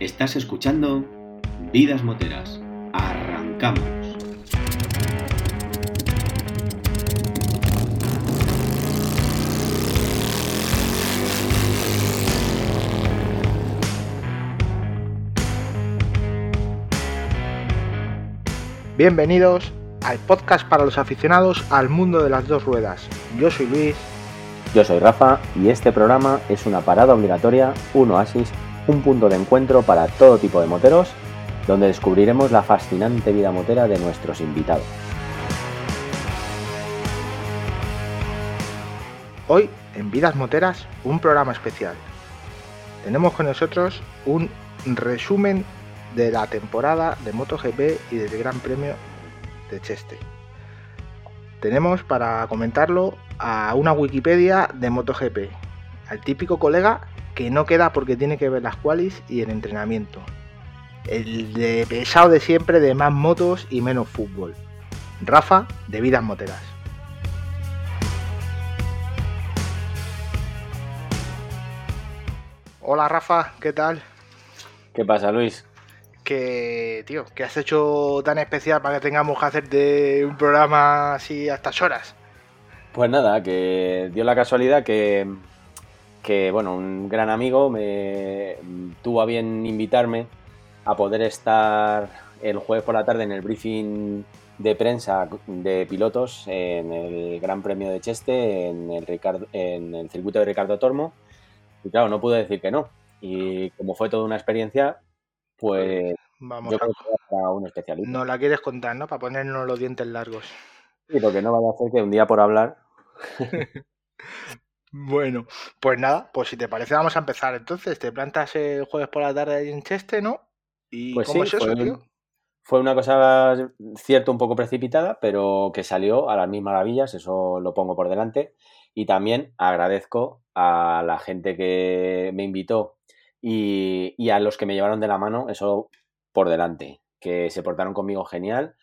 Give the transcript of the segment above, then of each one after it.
Estás escuchando Vidas Moteras. Arrancamos. Bienvenidos al podcast para los aficionados al mundo de las dos ruedas. Yo soy Luis. Yo soy Rafa y este programa es una parada obligatoria, un oasis, un punto de encuentro para todo tipo de moteros, donde descubriremos la fascinante vida motera de nuestros invitados. Hoy, en Vidas Moteras, un programa especial. Tenemos con nosotros un resumen de la temporada de MotoGP y del Gran Premio de Cheste. Tenemos para comentarlo a una Wikipedia de MotoGP, al típico colega que no queda porque tiene que ver las qualis y el entrenamiento. El de pesado de siempre de más motos y menos fútbol. Rafa de Vidas Moteras. Hola Rafa, ¿qué tal? ¿Qué pasa, Luis? Que, tío, ¿qué has hecho tan especial para que tengamos que hacer de un programa así a estas horas? Pues nada, que dio la casualidad que, que bueno, un gran amigo me tuvo a bien invitarme a poder estar el jueves por la tarde en el briefing de prensa de pilotos en el Gran Premio de Cheste, en el, Ricardo, en el circuito de Ricardo Tormo. Y claro, no pude decir que no. Y como fue toda una experiencia, pues Vamos yo a... creo que para un especialista. No la quieres contar, ¿no? Para ponernos los dientes largos. Sí, porque no vaya a ser que un día por hablar. Bueno, pues nada, pues si te parece vamos a empezar entonces. Te plantas el jueves por la tarde en Cheste, ¿no? ¿Y Pues cómo sí, es eso, fue, tío? fue una cosa cierto un poco precipitada, pero que salió a las mil maravillas, eso lo pongo por delante. Y también agradezco a la gente que me invitó y, y a los que me llevaron de la mano, eso por delante, que se portaron conmigo genial.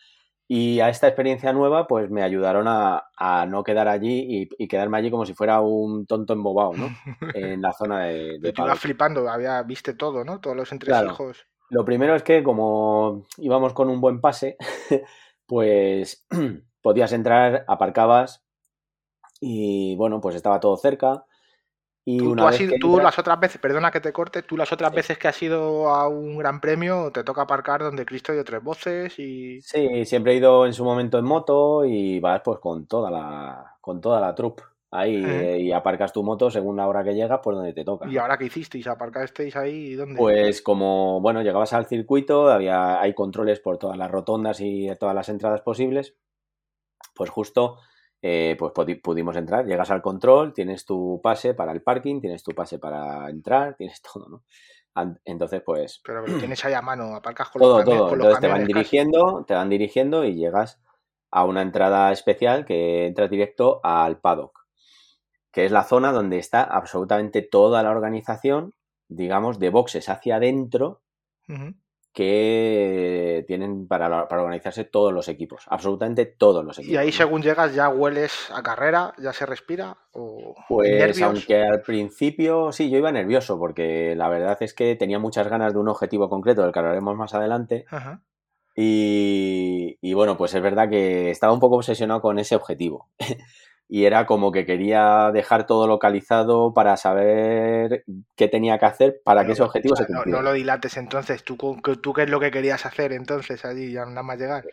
Y a esta experiencia nueva, pues me ayudaron a, a no quedar allí y, y quedarme allí como si fuera un tonto embobado, ¿no? En la zona de, de tú ibas flipando, había, viste todo, ¿no? Todos los Claro. entresijos. Lo primero es que como íbamos con un buen pase, pues podías entrar, aparcabas y bueno, pues estaba todo cerca. Y Tú, una tú has vez ido- que tú entras- las otras veces, perdona que te corte, tú las otras Sí. veces que has ido a un gran premio te toca aparcar donde Cristo dio tres voces y... Sí, siempre he ido en su momento en moto y vas pues con toda la, con toda la troupe ahí eh, y aparcas tu moto según la hora que llegas por donde te toca. ¿Y ahora qué hicisteis? ¿Aparcasteis ahí? ¿Dónde? Pues como, bueno, llegabas al circuito, había, hay controles por todas las rotondas y todas las entradas posibles, pues justo eh, pues pudi- pudimos entrar, llegas al control, tienes tu pase para el parking, tienes tu pase para entrar, tienes todo, ¿no? Entonces, pues Pero tienes ahí a mano, aparcas con los, todo, camiones, todo. con los Entonces te van dirigiendo, te van dirigiendo y llegas a una entrada especial que entras directo al paddock, que es la zona donde está absolutamente toda la organización, digamos, de boxes hacia adentro. Que tienen para, organizarse todos los equipos, absolutamente todos los equipos. Y ahí según llegas ya hueles a carrera, ya se respira o Pues nervios. aunque al principio sí, yo iba nervioso porque la verdad es que tenía muchas ganas de un objetivo concreto del que hablaremos más adelante Ajá. y, y bueno, pues es verdad que estaba un poco obsesionado con ese objetivo y era como que quería dejar todo localizado para saber qué tenía que hacer para que ese objetivo o sea, se cumpliera. no lo dilates entonces. ¿Tú, qué- ¿Tú qué es lo que querías hacer entonces allí ya nada más llegar?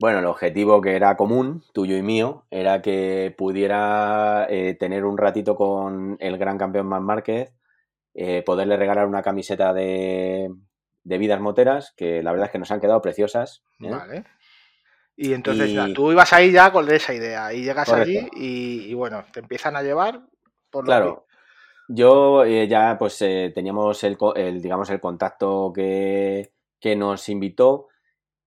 Bueno, el objetivo que era común, tuyo y mío, era que pudiera eh, tener un ratito con el gran campeón Marc Márquez, eh, poderle regalar una camiseta de, de vidas moteras, que la verdad es que nos han quedado preciosas. ¿eh? Vale. Y entonces Y- ya, tú ibas ahí ya con esa idea y llegas Correcto. allí y, y bueno, te empiezan a llevar por lo Claro, yo eh, ya pues eh, teníamos el, el, digamos, el contacto que, que nos invitó,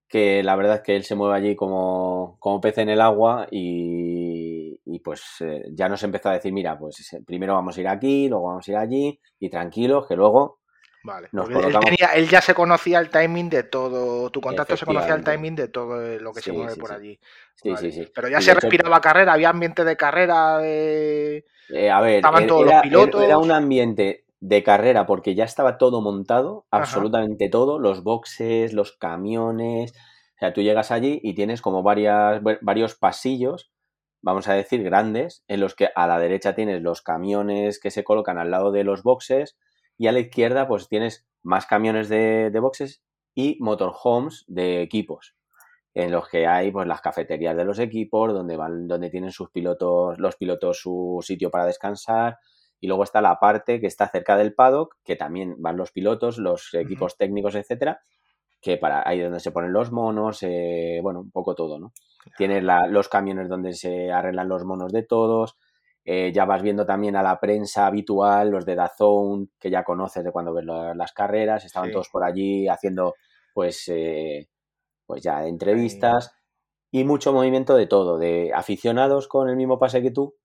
que la verdad es que él se mueve allí como, como pez en el agua y, y, pues eh, ya nos empezó a decir, mira, pues primero vamos a ir aquí, luego vamos a ir allí y tranquilos, que luego que- Vale. él, tenía- él ya se conocía el timing de todo, tu contacto se conocía el timing de todo lo que se mueve sí, por sí. allí. Sí, Vale. sí, sí. Pero ya Y se hecho, respiraba carrera, había ambiente de carrera, de... eh, a ver, estaban era- todos los era- pilotos. era un ambiente de carrera porque ya estaba todo montado, absolutamente todo, los boxes, los camiones. O sea, tú llegas allí y tienes como varias, varios pasillos, vamos a decir, grandes, en los que a la derecha tienes los camiones que se colocan al lado de los boxes y a la izquierda pues tienes más camiones de, de boxes y motorhomes de equipos en los que hay pues las cafeterías de los equipos donde van donde tienen sus pilotos los pilotos su sitio para descansar y luego está la parte que está cerca del paddock que también van los pilotos los equipos técnicos etcétera que para ahí donde se ponen los monos eh, bueno un poco todo no tienes los camiones donde se arreglan los monos de todos eh, ya vas viendo también a la prensa habitual, los de Dazón, que ya conoces de cuando ves las carreras, estaban todos por allí haciendo, pues, eh, pues ya entrevistas y mucho movimiento de todo, de aficionados con el mismo pase que tú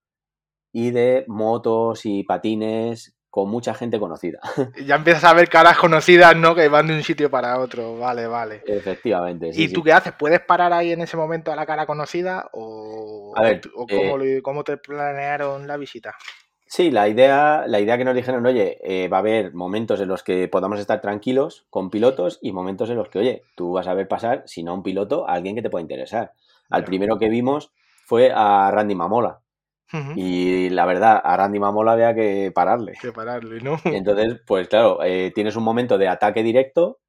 y de motos y patines con mucha gente conocida. Ya empiezas a ver caras conocidas, ¿no? Que van de un sitio para otro. Vale, vale. Efectivamente. ¿Y tú qué haces? ¿Puedes parar ahí en ese momento a la cara conocida? ¿O, eh, cómo, te planearon la visita? Sí, la idea, la idea que nos dijeron, oye, eh, va a haber momentos en los que podamos estar tranquilos con pilotos y momentos en los que, oye, tú vas a ver pasar, si no un piloto, a alguien que te pueda interesar. Al primero que vimos fue a Randy Mamola y la verdad, a Randy Mamola había que pararle. Que pararle, ¿no? entonces, pues claro, eh, tienes un momento de ataque directo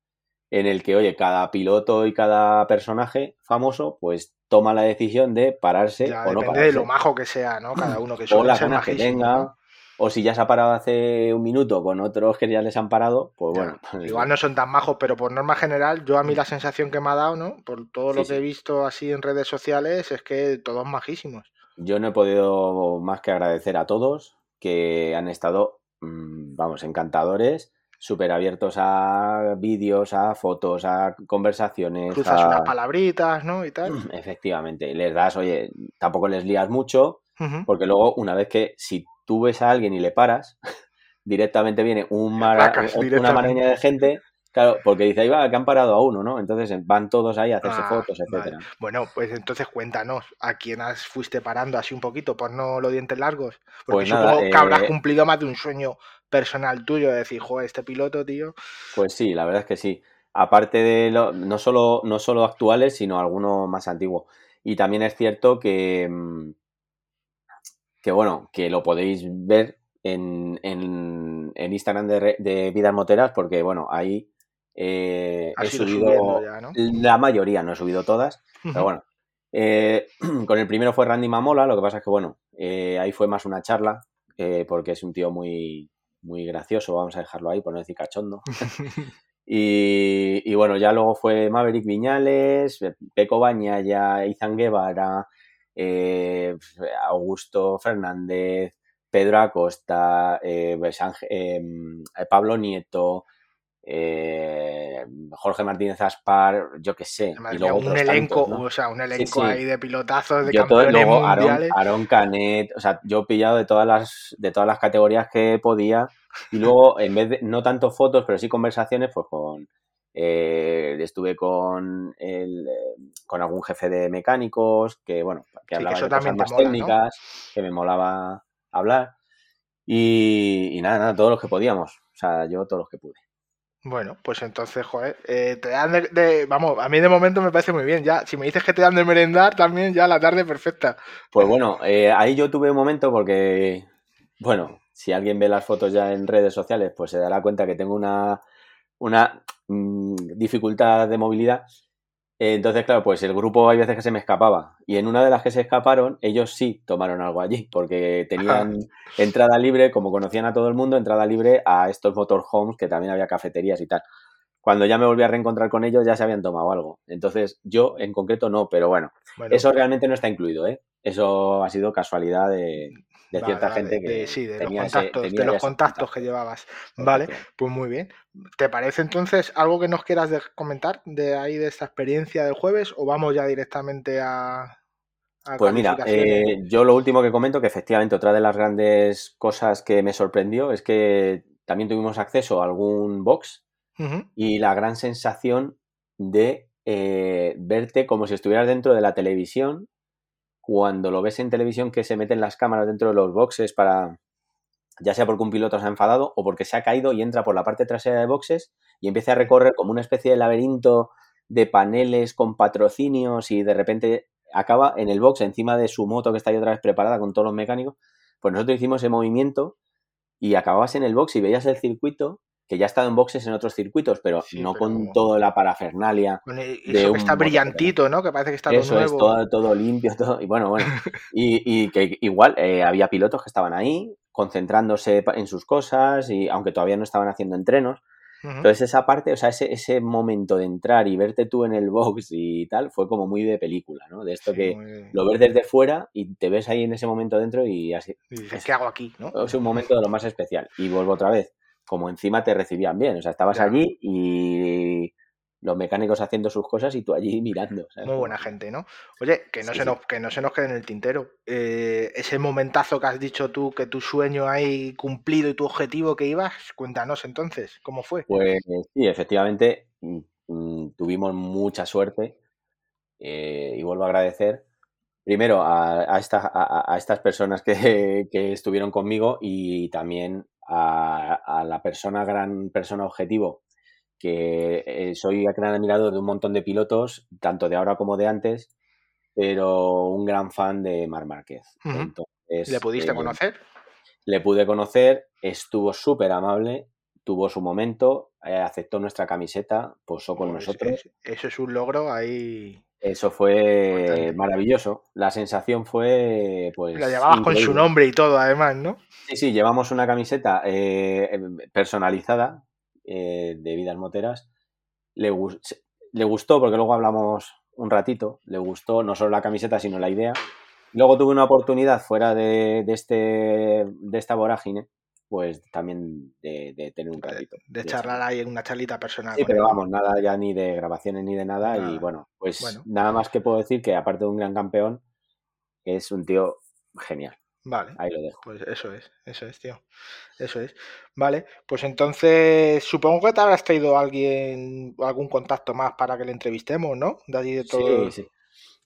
en el que, oye, cada piloto y cada personaje famoso, pues toma la decisión de pararse o no pararse. de lo majo que sea, ¿no? Cada uno que O la zona que tenga, o si ya se ha parado hace un minuto con otros que ya les han parado, pues bueno. Pues igual no son tan majos, pero por norma general, yo a mí la sensación que me ha dado, ¿no? Por todo lo que he visto así en redes sociales, es que todos majísimos. Yo no he podido más que agradecer a todos que han estado, mm, vamos, encantadores, súper abiertos a vídeos, a fotos, a conversaciones. Cruzas unas palabritas, ¿no? Y tal. Efectivamente, les das, oye, tampoco les lías mucho, porque luego, una vez que si tú ves a alguien y le paras, directamente viene un una maraña de gente Claro, porque dice, ahí va, que han parado a uno, ¿no? Entonces eh, van todos ahí a hacerse ah, fotos, etcétera. Bueno, pues entonces cuéntanos, ¿a quién has fuiste parando así un poquito por no los dientes largos? Porque pues supongo que habrás eh, cumplido más de un sueño personal tuyo de decir, joder, este piloto, tío. Pues sí, la verdad es que sí. Aparte de lo, no solo, no solo actuales, sino algunos más antiguos. Y también es cierto que, mm, que bueno, que lo podéis ver en, en, Instagram de, de Vidas Moteras, porque bueno, ahí eh, he subido la mayoría, no he subido todas, pero bueno. Eh, con el primero fue Randy Mamola, lo que pasa es que bueno, eh, ahí fue más una charla, porque es un tío muy, muy gracioso, vamos a dejarlo ahí, por no decir cachondo. y, bueno, ya luego fue Maverick Viñales, Peco Bañaya, Izan Guevara, Augusto Fernández, Pedro Acosta, pues Pablo Nieto, eh, Jorge Martínez Aspar, yo qué sé. Y luego un elenco, o sea, un elenco ahí de pilotazos de yo campeones luego Aaron, Canet, o sea, yo he pillado de todas las de todas las categorías que podía y luego en vez de no tanto fotos, pero sí conversaciones, pues con eh, estuve con el, con algún jefe de mecánicos que bueno, que hablaba de cosas más técnicas, que me molaba hablar y, y nada, nada, todos los que podíamos, o sea, yo todos los que pude. Bueno, pues entonces, joder, eh, te dan de, Vamos, a mí de momento me parece muy bien. Ya, si me dices que te dan de merendar, también ya la tarde perfecta. Pues bueno, eh, ahí yo tuve un momento porque, bueno, si alguien ve las fotos ya en redes sociales, pues se dará cuenta que tengo una, una mm, dificultad de movilidad entonces, claro, pues el grupo hay veces que se me escapaba. Y en una de las que se escaparon, ellos sí tomaron algo allí, porque tenían entrada libre, como conocían a todo el mundo, entrada libre a estos motorhomes, que también había cafeterías y tal. Cuando ya me volví a reencontrar con ellos, ya se habían tomado algo. Entonces, yo en concreto no, pero bueno, eso realmente no está incluido, ¿eh? Eso ha sido casualidad de, de cierta gente que sí, de los contactos, de los contactos que llevabas. Vale, pues muy bien. ¿Te parece entonces algo que nos quieras comentar de ahí de esta experiencia del jueves o vamos ya directamente a... pues mira, eh, yo lo último que comento, que efectivamente otra de las grandes cosas que me sorprendió es que también tuvimos acceso a algún box y la gran sensación de eh, verte como si estuvieras dentro de la televisión cuando lo ves en televisión que se meten las cámaras dentro de los boxes para, ya sea porque un piloto se ha enfadado o porque se ha caído y entra por la parte trasera de boxes y empieza a recorrer como una especie de laberinto de paneles con patrocinios y de repente acaba en el box encima de su moto que está ahí otra vez preparada con todos los mecánicos. Pues nosotros hicimos ese movimiento y acababas en el box y veías el circuito que ya ha estado en boxes en otros circuitos, pero no con toda la parafernalia. de está brillantito, ¿no? Que parece que está todo nuevo. Es todo, todo limpio, todo. Y bueno, bueno. y, que igual eh, había pilotos que estaban ahí concentrándose en sus cosas y aunque todavía no estaban haciendo entrenos. Entonces esa parte, o sea, ese, ese momento de entrar y verte tú en el box y tal, fue como muy de película, ¿no? De esto que lo ves desde fuera y te ves ahí en ese momento dentro y así. ¿qué hago aquí? ¿no? Es un momento de lo más especial. Y vuelvo otra vez, como encima te recibían bien, o sea, estabas allí y los mecánicos haciendo sus cosas y tú allí mirando. Muy buena gente, ¿no? Oye, que no, se, Nos, que no se nos quede en el tintero. Eh, ese momentazo que has dicho tú, que tu sueño hay cumplido y tu objetivo que ibas, cuéntanos entonces, ¿cómo fue? Pues sí, efectivamente, mm, mm, tuvimos mucha suerte eh, y vuelvo a agradecer primero a, estas personas que, estuvieron conmigo y también a, a la persona, gran persona objetivo que eh, soy gran admirador de un montón de pilotos, tanto de ahora como de antes, pero un gran fan de Mar Márquez. ¿Le pudiste eh, conocer? Le pude conocer, estuvo súper amable, tuvo su momento, eh, aceptó nuestra camiseta, posó con pues nosotros. eso es un logro ahí. Eso fue maravilloso. La sensación fue, pues. La llevabas con su nombre y todo, además, ¿no? Sí, sí, llevamos una camiseta personalizada eh, de Vidas Moteras, le, le gustó, porque luego hablamos un ratito, le gustó no solo la camiseta, sino la idea. Luego tuve una oportunidad fuera de, este, de esta vorágine, pues también de, tener un ratito. De, charlar ahí en una charlita personal. Sí, pero vamos, nada ya ni de grabaciones ni de nada. Y bueno, pues nada más que puedo decir que aparte de un gran campeón, es un tío genial. Vale. Ahí lo dejo. Pues eso es, eso es, tío. Eso es. Vale, pues entonces supongo que te habrás traído alguien, algún contacto más para que le entrevistemos, ¿no? De allí de todo. Sí, sí.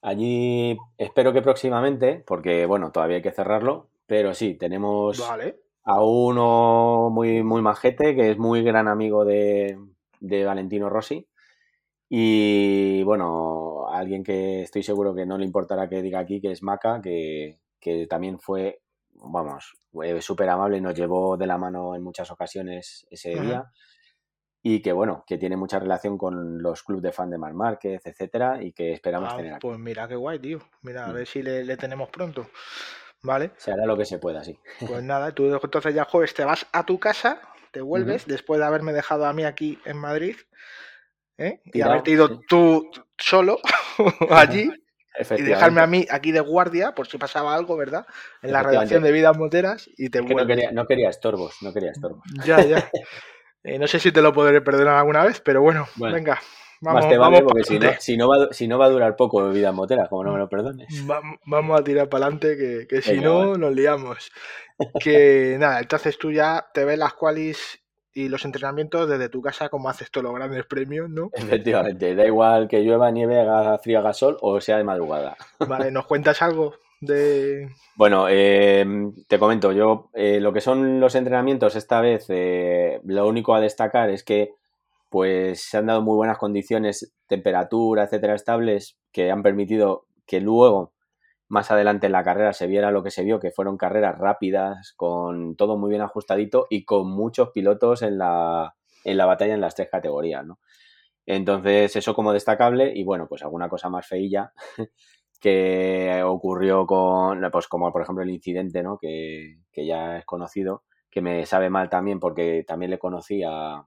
Allí espero que próximamente, porque bueno, todavía hay que cerrarlo, pero sí, tenemos a uno muy, muy majete, que es muy gran amigo de, de Valentino Rossi. Y bueno, alguien que estoy seguro que no le importará que diga aquí, que es Maca, que, que también fue, vamos, súper amable y nos llevó de la mano en muchas ocasiones ese día. Y que bueno, que tiene mucha relación con los clubes de fan de Mar Márquez, etcétera, y que esperamos ah, tener aquí. Pues mira qué guay, tío. Mira, a mm. ver si le, tenemos pronto. ¿Vale? Se hará lo que se pueda, sí. Pues nada, tú entonces ya jueves te vas a tu casa, te vuelves, después de haberme dejado a mí aquí en Madrid, ¿eh? y haberte ido tú solo allí, y dejarme a mí aquí de guardia por si pasaba algo, ¿verdad? En la redacción de Vidas Moteras y te no, quería, no quería estorbos, no quería estorbos. Ya, ya. Eh, no sé si te lo podré perdonar alguna vez, pero bueno, venga. Vamos, más te vale porque si no, si, no va, si no va a durar poco Vidas Moteras, como no me lo perdones. vamos a tirar para adelante, que, que si no, nos liamos. Que nada, entonces tú ya te ves las qualis y los entrenamientos desde tu casa como haces todos los grandes premios, ¿no? Efectivamente, da igual que llueva, nieve, haga frío, haga sol o sea de madrugada. Vale, ¿nos cuentas algo de...? Bueno, eh, te comento, yo eh, lo que son los entrenamientos esta vez, eh, lo único a destacar es que pues se han dado muy buenas condiciones, temperatura, etcétera, estables, que han permitido que luego más adelante en la carrera se viera lo que se vio, que fueron carreras rápidas, con todo muy bien ajustadito y con muchos pilotos en la, en la batalla en las tres categorías, ¿no? Entonces, eso como destacable y bueno, pues alguna cosa más feilla que ocurrió con, pues como por ejemplo el incidente, ¿no? Que, que ya es conocido, que me sabe mal también porque también le conocí a,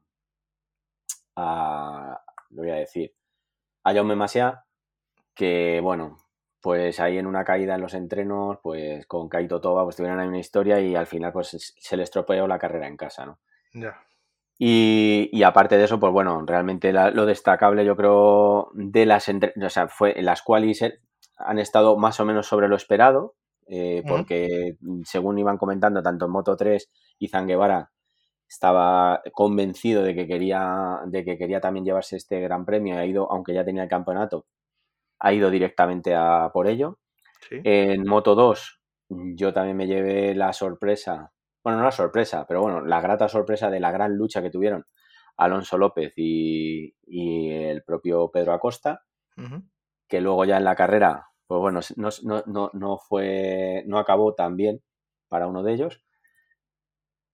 a lo voy a decir, a Jaume Masia, que bueno, pues ahí en una caída en los entrenos, pues con Kaito Toba, pues tuvieron ahí una historia y al final pues se les estropeó la carrera en casa, ¿no? Ya. Y, aparte de eso, pues bueno, realmente lo destacable yo creo de las o sea, fue las cuales han estado más o menos sobre lo esperado, eh, porque según iban comentando tanto en Moto 3 y Zanguevara estaba convencido de que quería de que quería también llevarse este gran premio, ha ido, aunque ya tenía el campeonato, ha ido directamente a por ello. En Moto 2 yo también me llevé la sorpresa bueno, no la sorpresa, pero bueno, la grata sorpresa de la gran lucha que tuvieron Alonso López y, el propio Pedro Acosta, que luego ya en la carrera, pues bueno, no, no, fue, no acabó tan bien para uno de ellos.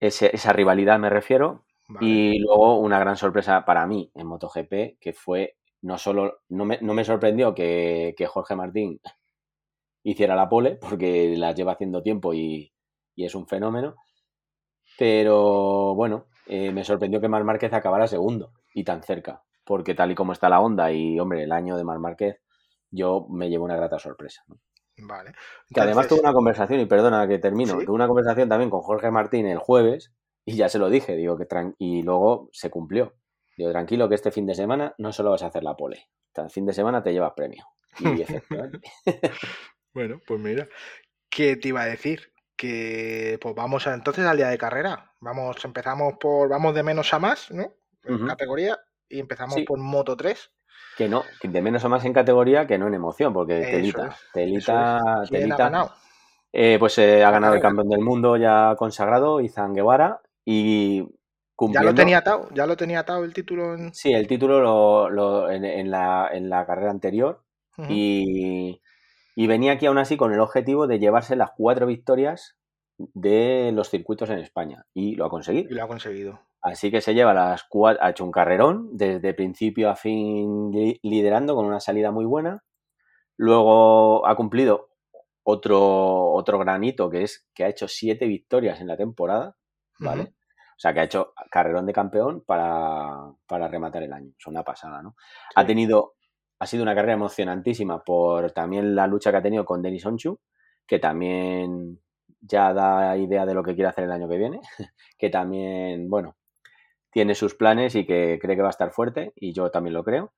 Esa rivalidad me refiero. Y luego una gran sorpresa para mí en MotoGP, que fue no solo, no me, no me sorprendió que, que, Jorge Martín hiciera la pole, porque la lleva haciendo tiempo y, y es un fenómeno, pero bueno, eh, me sorprendió que Mar Márquez acabara segundo y tan cerca, porque tal y como está la onda y, hombre, el año de Mar Márquez, yo me llevo una grata sorpresa. Vale. Que además tuve una conversación, y perdona que termino, tuve una conversación también con Jorge Martín el jueves y ya se lo dije, digo que y luego se cumplió. Digo, tranquilo que este fin de semana no solo vas a hacer la pole, el fin de semana te llevas premio. Y bueno, pues mira, ¿qué te iba a decir? Que pues vamos entonces al día de carrera. Vamos, empezamos por, vamos de menos a más, ¿no? En categoría, y empezamos por Moto 3. Que no, de menos a más en categoría que no en emoción, porque telita, telita, telita. Eh, pues eh, ha ganado el campeón del mundo ya consagrado, Izan Guevara, y ya lo tenía atado, ya lo tenía atado el título. En... Sí, el título lo, en, la, carrera anterior y, venía aquí aún así con el objetivo de llevarse las cuatro victorias de los circuitos en España y lo ha conseguido. Y lo ha conseguido. Así que se lleva las cuatro, ha hecho un carrerón desde principio a fin liderando con una salida muy buena. Luego ha cumplido otro, otro granito que es que ha hecho siete victorias en la temporada, ¿vale? O sea, que ha hecho carrerón de campeón para, rematar el año. Es una pasada, ¿no? Ha tenido, ha sido una carrera emocionantísima por también la lucha que ha tenido con Denis Onchu, que también ya da idea de lo que quiere hacer el año que viene, que también, bueno, tiene sus planes y que cree que va a estar fuerte, y yo también lo creo.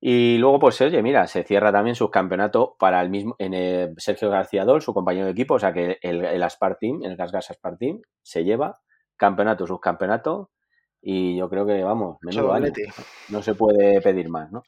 Y luego, pues oye, mira, se cierra también su campeonato para el mismo, en Sergio García Dol, su compañero de equipo, o sea que el, el Aspar Team, el Gas Gas Aspar Team, se lleva campeonato, subcampeonato, y yo creo que, vamos, menudo año. No se puede pedir más, ¿no?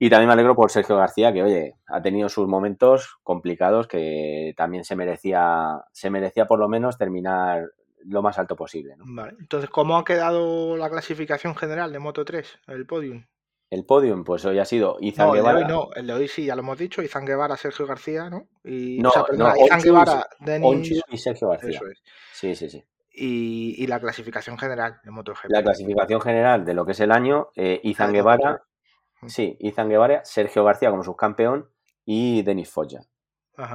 Y también me alegro por Sergio García, que, oye, ha tenido sus momentos complicados que también se merecía, se merecía por lo menos terminar lo más alto posible. ¿no? Vale. Entonces, ¿cómo ha quedado la clasificación general de Moto 3, el podium? El podium, pues hoy ha sido Izan Guevara. El de hoy no, el de hoy sí, ya lo hemos dicho, Izan Guevara, Sergio García, ¿no? Y, no, no Izan Guevara, Denis... y Sergio García. Eso es. Sí, sí, sí y, la clasificación general de MotoGP. La clasificación general de lo que es el año, eh, Izan Guevara, sí, Izan Guevara, Sergio García como subcampeón y Denis Foya,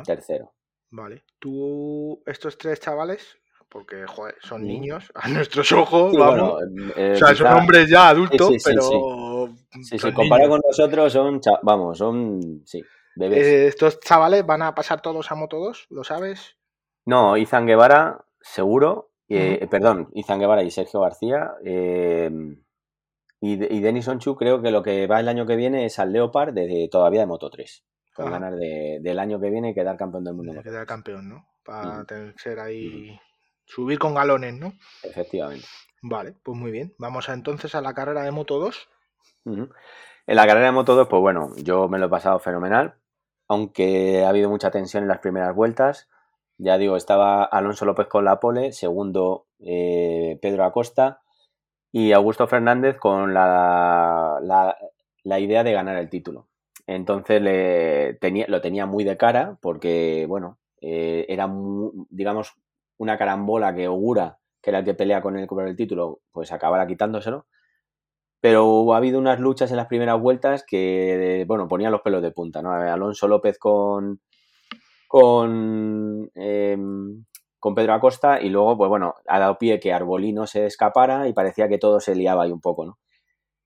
tercero. Vale, tú, estos tres chavales, porque joder, son niños a nuestros ojos, vamos. Eh, o sea, son hombres ya adultos, pero. Sí, sí, comparado con nosotros, son, vamos, son, sí, bebés. Eh, ¿Estos chavales van a pasar todos a Moto 2? ¿Lo sabes? No, Izan Guevara, seguro, eh, perdón, Izan Guevara y Sergio García. Eh, y, y, Denis Onchu creo que lo que va el año que viene es al Leopard de, todavía de Moto 3. Con ganas del año que viene quedar campeón del mundo. quedar campeón, ¿no? Para ser ahí. Subir con galones, ¿no? Efectivamente. Vale, pues muy bien. Vamos a, entonces a la carrera de Moto 2. En la carrera de Moto 2, pues bueno, yo me lo he pasado fenomenal. Aunque ha habido mucha tensión en las primeras vueltas. Ya digo, estaba Alonso López con la pole, segundo eh, Pedro Acosta y Augusto Fernández con la, la, idea de ganar el título. Entonces le, tenía, lo tenía muy de cara porque, bueno, eh, era, digamos, una carambola que augura que era el que pelea con él por el título, pues acabará quitándoselo. Pero ha habido unas luchas en las primeras vueltas que, bueno, ponían los pelos de punta, ¿no? Alonso López con, con, em, con Pedro Acosta y luego, pues bueno, ha dado pie que Arbolino se escapara y parecía que todo se liaba ahí un poco, ¿no?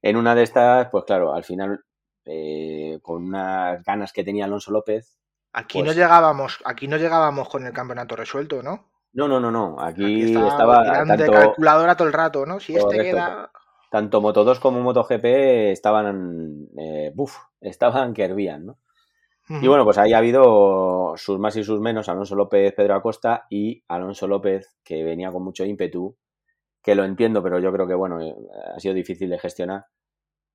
En una de estas, pues claro, al final, eh, con unas ganas que tenía Alonso López. Aquí no pues llegábamos, aquí no llegábamos con el campeonato resuelto, ¿no? No, no, no, no. Aquí, estaba, tanto, de calculadora todo el rato, ¿no? Si este queda. Tanto Moto 2 como Moto GP estaban, eh, buf, estaban que hervían, ¿no? Y bueno, pues ahí ha habido sus más y sus menos, Alonso López, Pedro Acosta y Alonso López, que venía con mucho ímpetu, que lo entiendo, pero yo creo que bueno, eh, ha sido difícil de gestionar.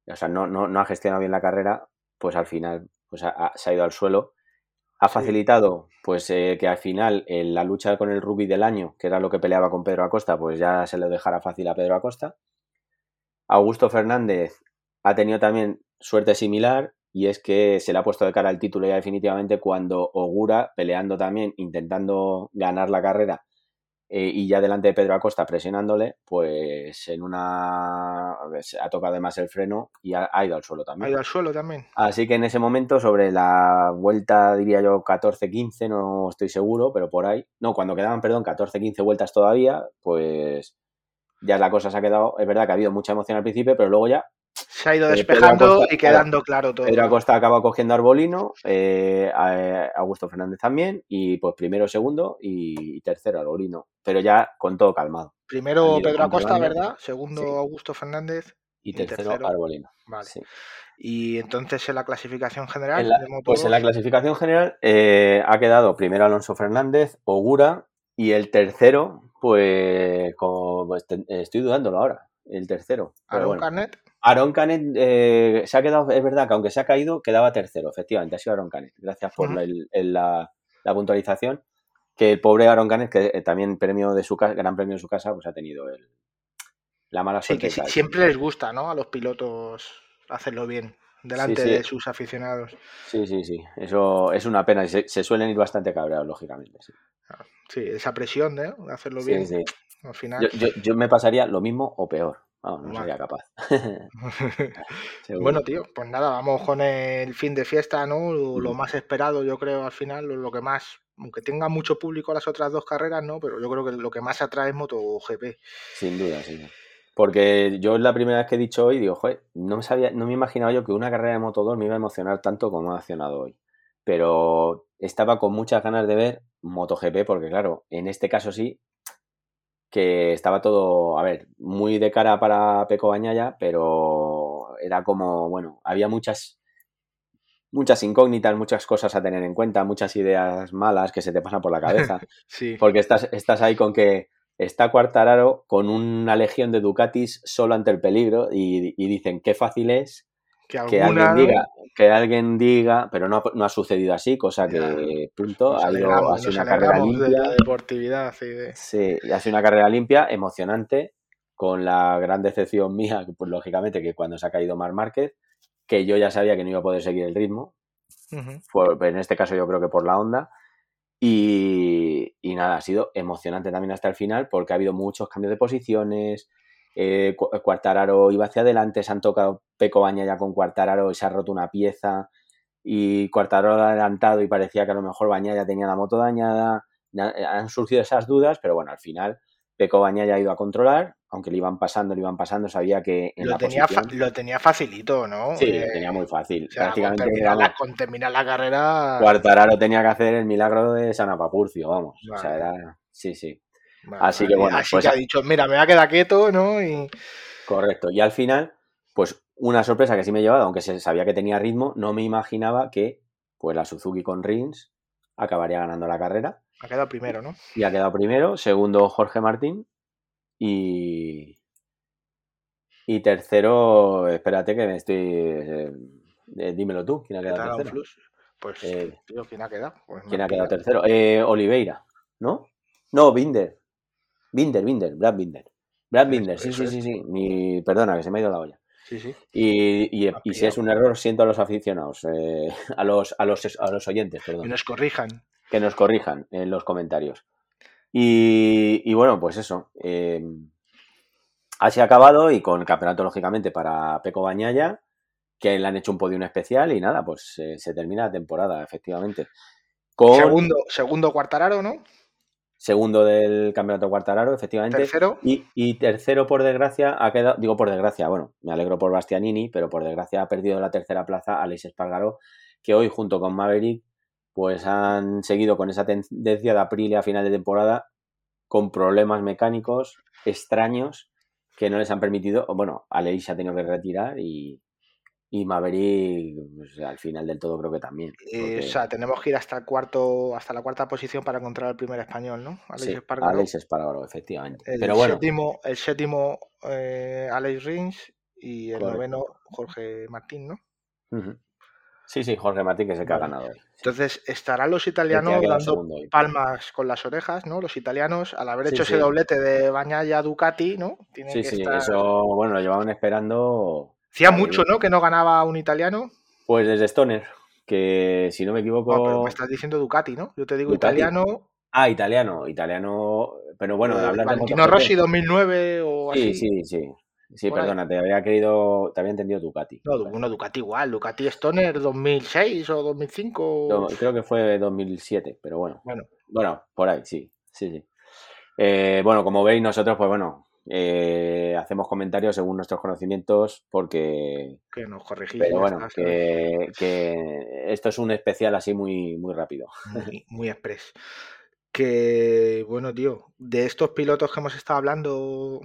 O sea, no, no, no ha gestionado bien la carrera, pues al final pues se ha ido al suelo. Ha facilitado pues eh, que al final en la lucha con el rugby del año, que era lo que peleaba con Pedro Acosta, pues ya se le dejara fácil a Pedro Acosta. Augusto Fernández ha tenido también suerte similar y es que se le ha puesto de cara al título ya definitivamente cuando Ogura, peleando también, intentando ganar la carrera eh, y ya delante de Pedro Acosta presionándole, pues en una ha tocado además el freno y ha, ido al suelo también. Ha ido al suelo también. Así que en ese momento, sobre la vuelta, diría yo, 14-15, no estoy seguro, pero por ahí, no, cuando quedaban, perdón, 14-15 vueltas todavía, pues ya la cosa se ha quedado, es verdad que ha habido mucha emoción al principio, pero luego ya se ha ido eh, despejando y quedando claro todo. Pedro Acosta acaba cogiendo Arbolino, eh, Augusto Fernández también, y pues primero, segundo y tercero Arbolino, pero ya con todo calmado. Primero Pedro Acosta, ¿verdad? Segundo Augusto Fernández. Y tercero, Arbolino. Vale. Y entonces en la clasificación general. pues en la clasificación general eh, ha quedado primero Alonso Fernández, Ogura, y el tercero, pues, pues estoy dudándolo ahora. El tercero. Aaron Carnet. Aaron Canet eh, se ha quedado, es verdad que aunque se ha caído, quedaba tercero, efectivamente, ha sido Aaron Canet. Gracias por la, puntualización. Que el pobre Aaron Canet, que eh, también premio de su casa, gran premio de su casa, pues ha tenido el, la mala suerte. Sí, que siempre les gusta, ¿no? A los pilotos hacerlo bien delante de sus aficionados. Sí, sí, sí. Eso es una pena. Se, se suelen ir bastante cabreados, lógicamente. Sí, esa presión de hacerlo bien. Al final. yo me pasaría lo mismo o peor. no sería capaz. bueno, tío, pues nada, vamos con el fin de fiesta, ¿no? Lo, más esperado, yo creo, al final, lo, que más, aunque tenga mucho público las otras dos carreras, ¿no? Pero yo creo que lo que más atrae es MotoGP. Sin duda, sí. Porque yo es la primera vez que he dicho hoy, digo, joder, no me sabía, no me imaginaba yo que una carrera de Moto 2 me iba a emocionar tanto como me ha emocionado hoy. Pero estaba con muchas ganas de ver MotoGP, porque claro, en este caso sí, que estaba todo, a ver, muy de cara para Peco Bañaya, pero era como, bueno, había muchas muchas incógnitas, muchas cosas a tener en cuenta, muchas ideas malas que se te pasan por la cabeza. sí. Porque estás, estás ahí con que está Cuartararo con una legión de Ducatis solo ante el peligro y, y dicen qué fácil es que, alguien diga, que alguien diga, pero no, no ha sucedido así, cosa que, punto, ha, sido una carrera limpia. deportividad Sí, ha sido una carrera limpia, emocionante, con la gran decepción mía, pues lógicamente, que cuando se ha caído Mar Márquez, que yo ya sabía que no iba a poder seguir el ritmo, en este caso yo creo que por la onda, y, y nada, ha sido emocionante también hasta el final, porque ha habido muchos cambios de posiciones, eh, Cuartararo iba hacia adelante, se han tocado Peco Baña ya con Cuartararo y se ha roto una pieza y Cuartararo ha adelantado y parecía que a lo mejor Baña ya tenía la moto dañada. Eh, han surgido esas dudas, pero bueno, al final Peco Baña ya ha ido a controlar, aunque le iban pasando, le iban pasando, sabía que lo, tenía lo tenía facilito, ¿no? Sí, lo tenía muy fácil. Prácticamente con, terminar la, carrera. Cuartararo tenía que hacer el milagro de San Apapurcio, vamos. O sea, era... Sí, sí. Así que bueno, Así pues que ha dicho, mira, me voy a quedar quieto, ¿no? Y... Correcto. Y al final, pues una sorpresa que sí me he llevado, aunque se sabía que tenía ritmo, no me imaginaba que pues la Suzuki con Rins acabaría ganando la carrera. Ha quedado primero, ¿no? Y ha quedado primero, segundo Jorge Martín y y tercero, espérate que me estoy eh, eh, dímelo tú, ¿quién ha quedado tercero? Pues, eh, tío, ¿quién ha quedado? Pues ¿Quién ha quedado tercero? Oliveira, ¿no? No, Binder. Binder, Binder, Brad Binder. Brad Binder, sí, sí, sí, sí. Mi, perdona, que se me ha ido la olla. Sí, sí. Y, y, si es un error, siento a los aficionados, eh, a, los, a, los, a los oyentes, perdón. Que nos corrijan. Que nos corrijan en los comentarios. Y, y bueno, pues eso. Eh, así ha acabado y con el campeonato, lógicamente, para Peco Bañaya, que le han hecho un podio especial y nada, pues eh, se termina la temporada, efectivamente. Segundo, segundo Cuartararo, ¿no? Segundo del campeonato Cuartararo, efectivamente. Tercero. Y, tercero, por desgracia, ha quedado, digo por desgracia, bueno, me alegro por Bastianini, pero por desgracia ha perdido la tercera plaza Alex Espargaró, que hoy junto con Maverick, pues han seguido con esa tendencia de Aprilia a final de temporada con problemas mecánicos extraños que no les han permitido, bueno, Aleix ha tenido que retirar y, y Maverick, pues, al final del todo creo que también. Eh, o sea, tenemos que ir hasta el cuarto, hasta la cuarta posición para encontrar el primer español, ¿no? Alex sí, Espargaro. Alex Espargaro, efectivamente. El Pero bueno. Séptimo, el séptimo eh, Alex Rins y el noveno Jorge Martín, ¿no? Sí, sí, Jorge Martín que es el que ha ganado. Entonces, estarán los italianos dando palmas con las orejas, ¿no? Los italianos, al haber hecho ese doblete de Bañaya Ducati, ¿no? sí, sí, eso, bueno, lo llevaban esperando. Hacía mucho, ¿no? Que no ganaba un italiano. Pues desde Stoner, que si no me equivoco. me estás diciendo Ducati, ¿no? Yo te digo italiano. Ah, italiano, italiano. Pero bueno, eh, hablando Valentino Rossi 2009 o así. Sí, sí, sí. Sí, perdona, te había querido, te había entendido Ducati. No, bueno, Ducati igual, Ducati Stoner 2006 o 2005. creo que fue 2007, pero bueno. Bueno, bueno por ahí, sí, sí, sí. Eh, bueno, como veis, nosotros, pues bueno, eh, hacemos comentarios según nuestros conocimientos porque... Que nos corregís. Pero bueno, que, esto es un especial así muy, muy rápido. Muy, muy express. Que, bueno, tío, de estos pilotos que hemos estado hablando,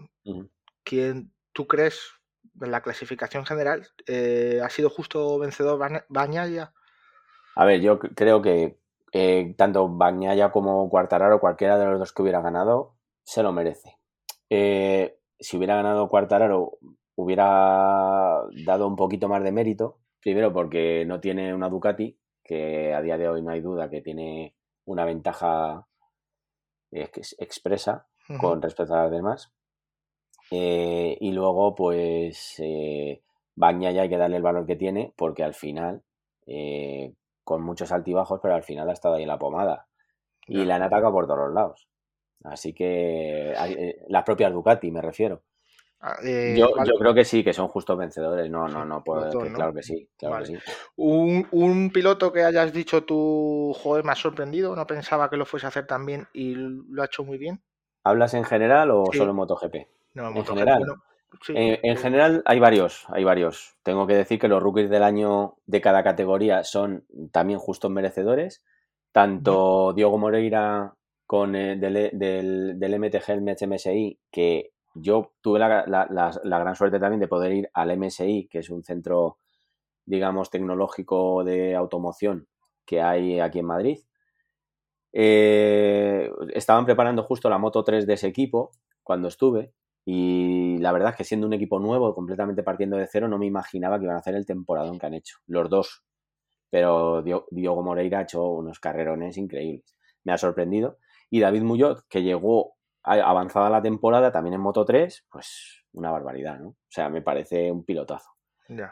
¿quién ¿tú crees en la clasificación general eh, ha sido justo vencedor Bañaya? A ver, yo creo que eh, tanto Bañaya como Cuartararo, cualquiera de los dos que hubiera ganado, se lo merece. Eh, si hubiera ganado Cuartararo, hubiera dado un poquito más de mérito. Primero porque no tiene una Ducati, que a día de hoy no hay duda que tiene una ventaja expresa con respecto a las demás. Eh, y luego, pues, eh, ya hay que darle el valor que tiene, porque al final, eh, con muchos altibajos, pero al final ha estado ahí en la pomada. Y la han atacado por todos los lados. Así que eh, las propias Ducati, me refiero. Ah, yo, yo, creo que sí, que son justos vencedores. No, no, no puedo claro que sí. Claro que sí. Un, un, piloto que hayas dicho tú, joder, me ha sorprendido, no pensaba que lo fuese a hacer tan bien y lo ha hecho muy bien. ¿Hablas en general o solo en MotoGP? en general. en, general hay varios, hay varios. Tengo que decir que los rookies del año de cada categoría son también justos merecedores. Tanto Diogo Moreira con eh, del, del, MTG, el MSI, que yo tuve la, la, gran suerte también de poder ir al MSI, que es un centro, digamos, tecnológico de automoción que hay aquí en Madrid. Eh, estaban preparando justo la Moto 3 de ese equipo cuando estuve y la verdad es que siendo un equipo nuevo, completamente partiendo de cero, no me imaginaba que iban a hacer el temporadón que han hecho, los dos. Pero Diogo Moreira ha hecho unos carrerones increíbles. Me ha sorprendido. Y David Muñoz, que llegó avanzada la temporada también en Moto 3, pues una barbaridad, ¿no? O sea, me parece un pilotazo.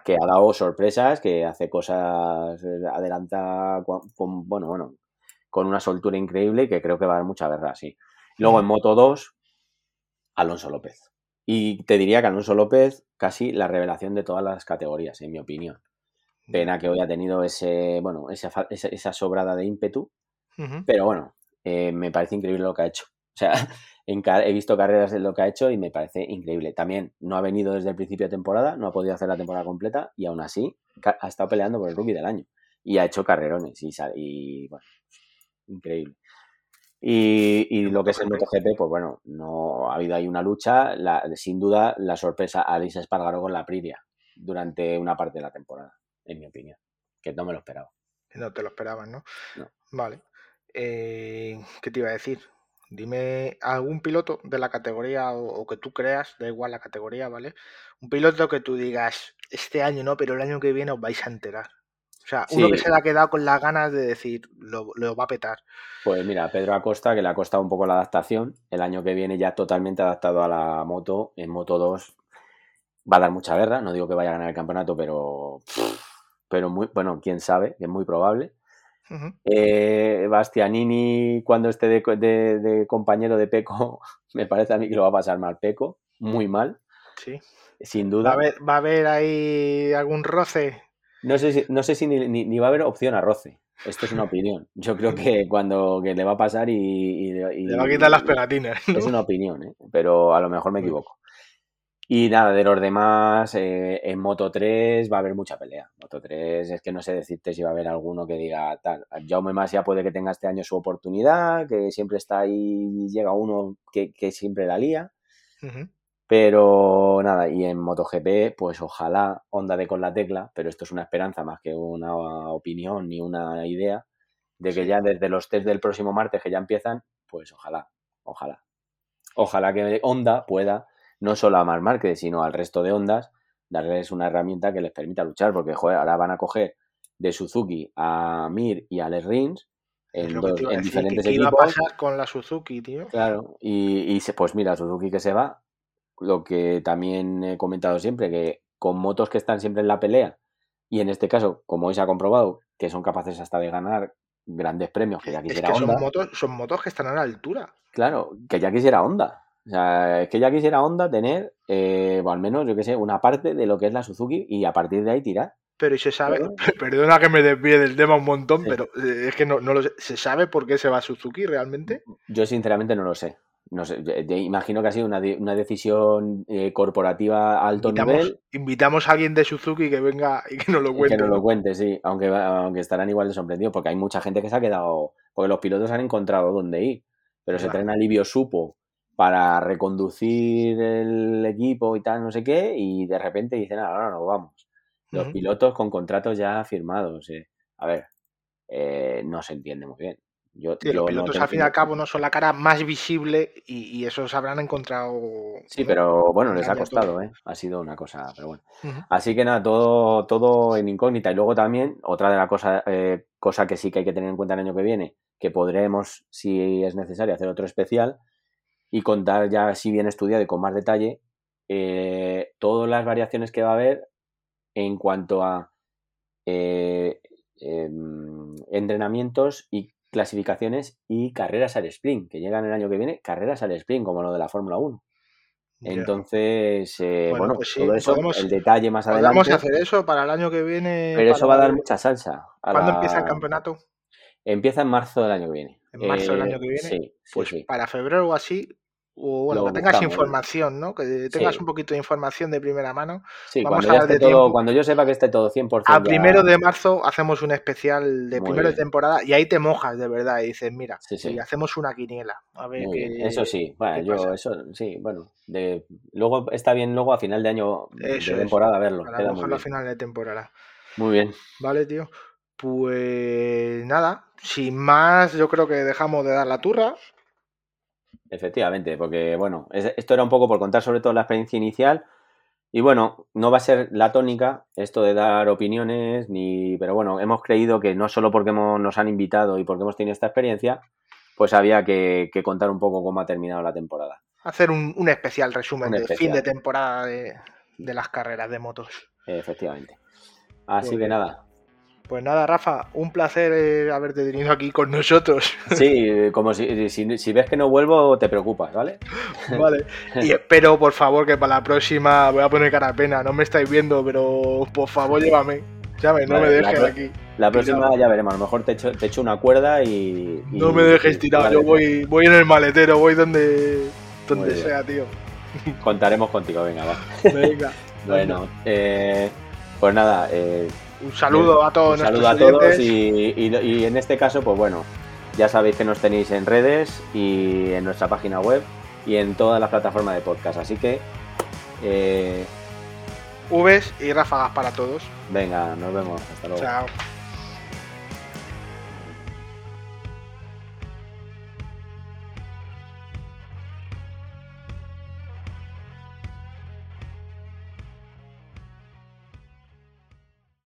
Que ha dado sorpresas, que hace cosas, adelanta con, bueno, bueno, con una soltura increíble y que creo que va a dar mucha verdad, sí. Luego en Moto 2, Alonso López. Y te diría que Alonso López, casi la revelación de todas las categorías, en mi opinión. Pena que hoy ha tenido ese, bueno, esa, esa sobrada de ímpetu, pero bueno, eh, me parece increíble lo que ha hecho. O sea, he visto carreras de lo que ha hecho y me parece increíble. También no ha venido desde el principio de temporada, no ha podido hacer la temporada completa y aún así ha estado peleando por el rookie del año y ha hecho carrerones y, y bueno, increíble. Y, lo que es el MotoGP, pues bueno, no ha habido ahí una lucha. sin duda, la sorpresa a Alice Espargaro con la Priria durante una parte de la temporada, en mi opinión, que no me lo esperaba. No te lo esperabas, ¿no? Vale. Eh, ¿Qué te iba a decir? Dime algún piloto de la categoría o, que tú creas, da igual la categoría, ¿vale? Un piloto que tú digas, este año no, pero el año que viene os vais a enterar. O sea, uno que se le ha quedado con las ganas de decir, lo, va a petar. Pues mira, Pedro Acosta, que le ha costado un poco la adaptación, el año que viene ya totalmente adaptado a la moto, en Moto 2 va a dar mucha guerra, no digo que vaya a ganar el campeonato, pero, pero muy, bueno, quién sabe, es muy probable. Eh, Bastianini, cuando esté de, compañero de Peco, me parece a mí que lo va a pasar mal Peco, muy mal. Sí. Sin duda. ¿Va a haber, va a haber ahí algún roce? No sé si, no sé si ni, va a haber opción a roce. Esto es una opinión. Yo creo que cuando le va a pasar y, Le va a quitar las pegatinas. Es una opinión, ¿eh? pero a lo mejor me equivoco. Y nada, de los demás, eh, en Moto 3 va a haber mucha pelea. Moto 3 es que no sé decirte si va a haber alguno que diga tal. Jaume ya puede que tenga este año su oportunidad, que siempre está ahí, llega uno que, siempre la lía. Pero nada, y en MotoGP, pues ojalá Honda de con la tecla, pero esto es una esperanza más que una opinión ni una idea, de que ya desde los test del próximo martes que ya empiezan, pues ojalá, ojalá. Ojalá que Honda pueda, no solo a Mar Márquez, sino al resto de Hondas, darles una herramienta que les permita luchar, porque joder, ahora van a coger de Suzuki a Mir y a Les Rins en, lo que dos- te iba a en decir, diferentes ¿qué iba a equipos. pasar con la Suzuki, tío? Claro, y, y se- pues mira, Suzuki que se va, lo que también he comentado siempre, que con motos que están siempre en la pelea, y en este caso, como hoy se ha comprobado, que son capaces hasta de ganar grandes premios, que ya Es quisiera que son Honda, motos, son motos que están a la altura. claro, que ya quisiera Honda. O sea, es que ya quisiera Honda tener, eh, o al menos, yo que sé, una parte de lo que es la Suzuki y a partir de ahí tirar. Pero y se sabe, perdona que me desvíe del tema un montón, Sí. pero eh, es que no, no lo sé. ¿Se sabe por qué se va Suzuki realmente? Yo sinceramente no lo sé. No sé, yo- yo imagino que ha sido una, una decisión eh, corporativa a alto Invitamos, nivel. invitamos a alguien de Suzuki que venga y que nos lo cuente. Que nos lo cuente, sí, aunque, aunque estarán igual de sorprendidos, porque hay mucha gente que se ha quedado, porque los pilotos han encontrado dónde ir, pero se Claro. traen alivio supo para reconducir el equipo y tal, no sé qué, y de repente dicen, "Ah, ahora nos vamos. Los pilotos con contratos ya firmados. eh. A ver, eh, no se entiende muy bien. Yo, Sí, los yo no pilotos al fin y al cabo no son la cara más visible y, y esos habrán encontrado. Sí, ¿no? pero bueno, les ha costado, ¿eh? Ha sido una cosa, pero bueno. Así que nada, todo, todo en incógnita. Y luego también, otra de las cosas eh, cosa que sí que hay que tener en cuenta el año que viene, que podremos, si es necesario, hacer otro especial y contar ya así bien estudiado y con más detalle eh, todas las variaciones que va a haber en cuanto a eh, em, entrenamientos y clasificaciones y carreras al sprint, que llegan el año que viene, carreras al sprint, como lo de la Fórmula 1. Ya. Entonces, eh, Bueno, bueno, pues sí, todo eso, podemos- el detalle más adelante. hacer eso para el año que viene. Pero eso va a dar mucha salsa. a ¿Cuándo la- empieza el campeonato? Empieza en marzo del año que viene. ¿En marzo del Eh, año que viene? Sí, sí, Pues sí. para febrero o así. O bueno, que tengas buscamos. información, ¿no? Que tengas Sí. un poquito de información de primera mano. Sí, vamos cuando, a ya dar de esté todo, cuando yo sepa que esté todo 100% A ya- primero de marzo hacemos un especial de Muy primero de temporada y ahí te mojas de verdad y dices, mira, Sí, sí. y hacemos una quiniela. A ver qué. Eso sí, bueno, yo, pasa. eso sí, bueno. De, luego está bien luego a final de año Eso de temporada verlo. Queda muy mojarlo a bien. final de temporada. Muy bien. Vale, tío. Pues nada, sin más, yo creo que dejamos de dar la turra. Efectivamente, porque bueno, es- esto era un poco por contar sobre todo la experiencia inicial. Y bueno, no va a ser la tónica esto de dar opiniones, ni. Pero bueno, hemos creído que no solo porque hemos- nos han invitado y porque hemos tenido esta experiencia, pues había que, que contar un poco cómo ha terminado la temporada. Hacer un, un especial resumen Un de especial. fin de temporada de, de las carreras de motos. Efectivamente. Así Muy que bien. nada. Pues nada, Rafa, un placer eh, haberte tenido aquí con nosotros. Sí, como si, si, si ves que no vuelvo, te preocupas, ¿vale? Vale. Y espero, por favor, que para la próxima voy a poner cara pena. No me estáis viendo, pero por favor, llévame. ¿Sabes? No Vale, me dejes aquí. La próxima Tirado. ya veremos. A lo mejor te echo, te echo una cuerda y. y- No me dejes tirado. vale, Yo voy, voy en el maletero, voy donde, donde sea, tío. Contaremos contigo, venga, va. Venga. Bueno, eh, pues nada. eh, Un saludo a todos un saludo a todos oyentes. y, y- y en este caso, pues bueno, ya sabéis que nos tenéis en redes y en nuestra página web y en todas las plataformas de podcast. Así que, eh, Vs y ráfagas para todos. venga, nos vemos. Hasta luego. Chao.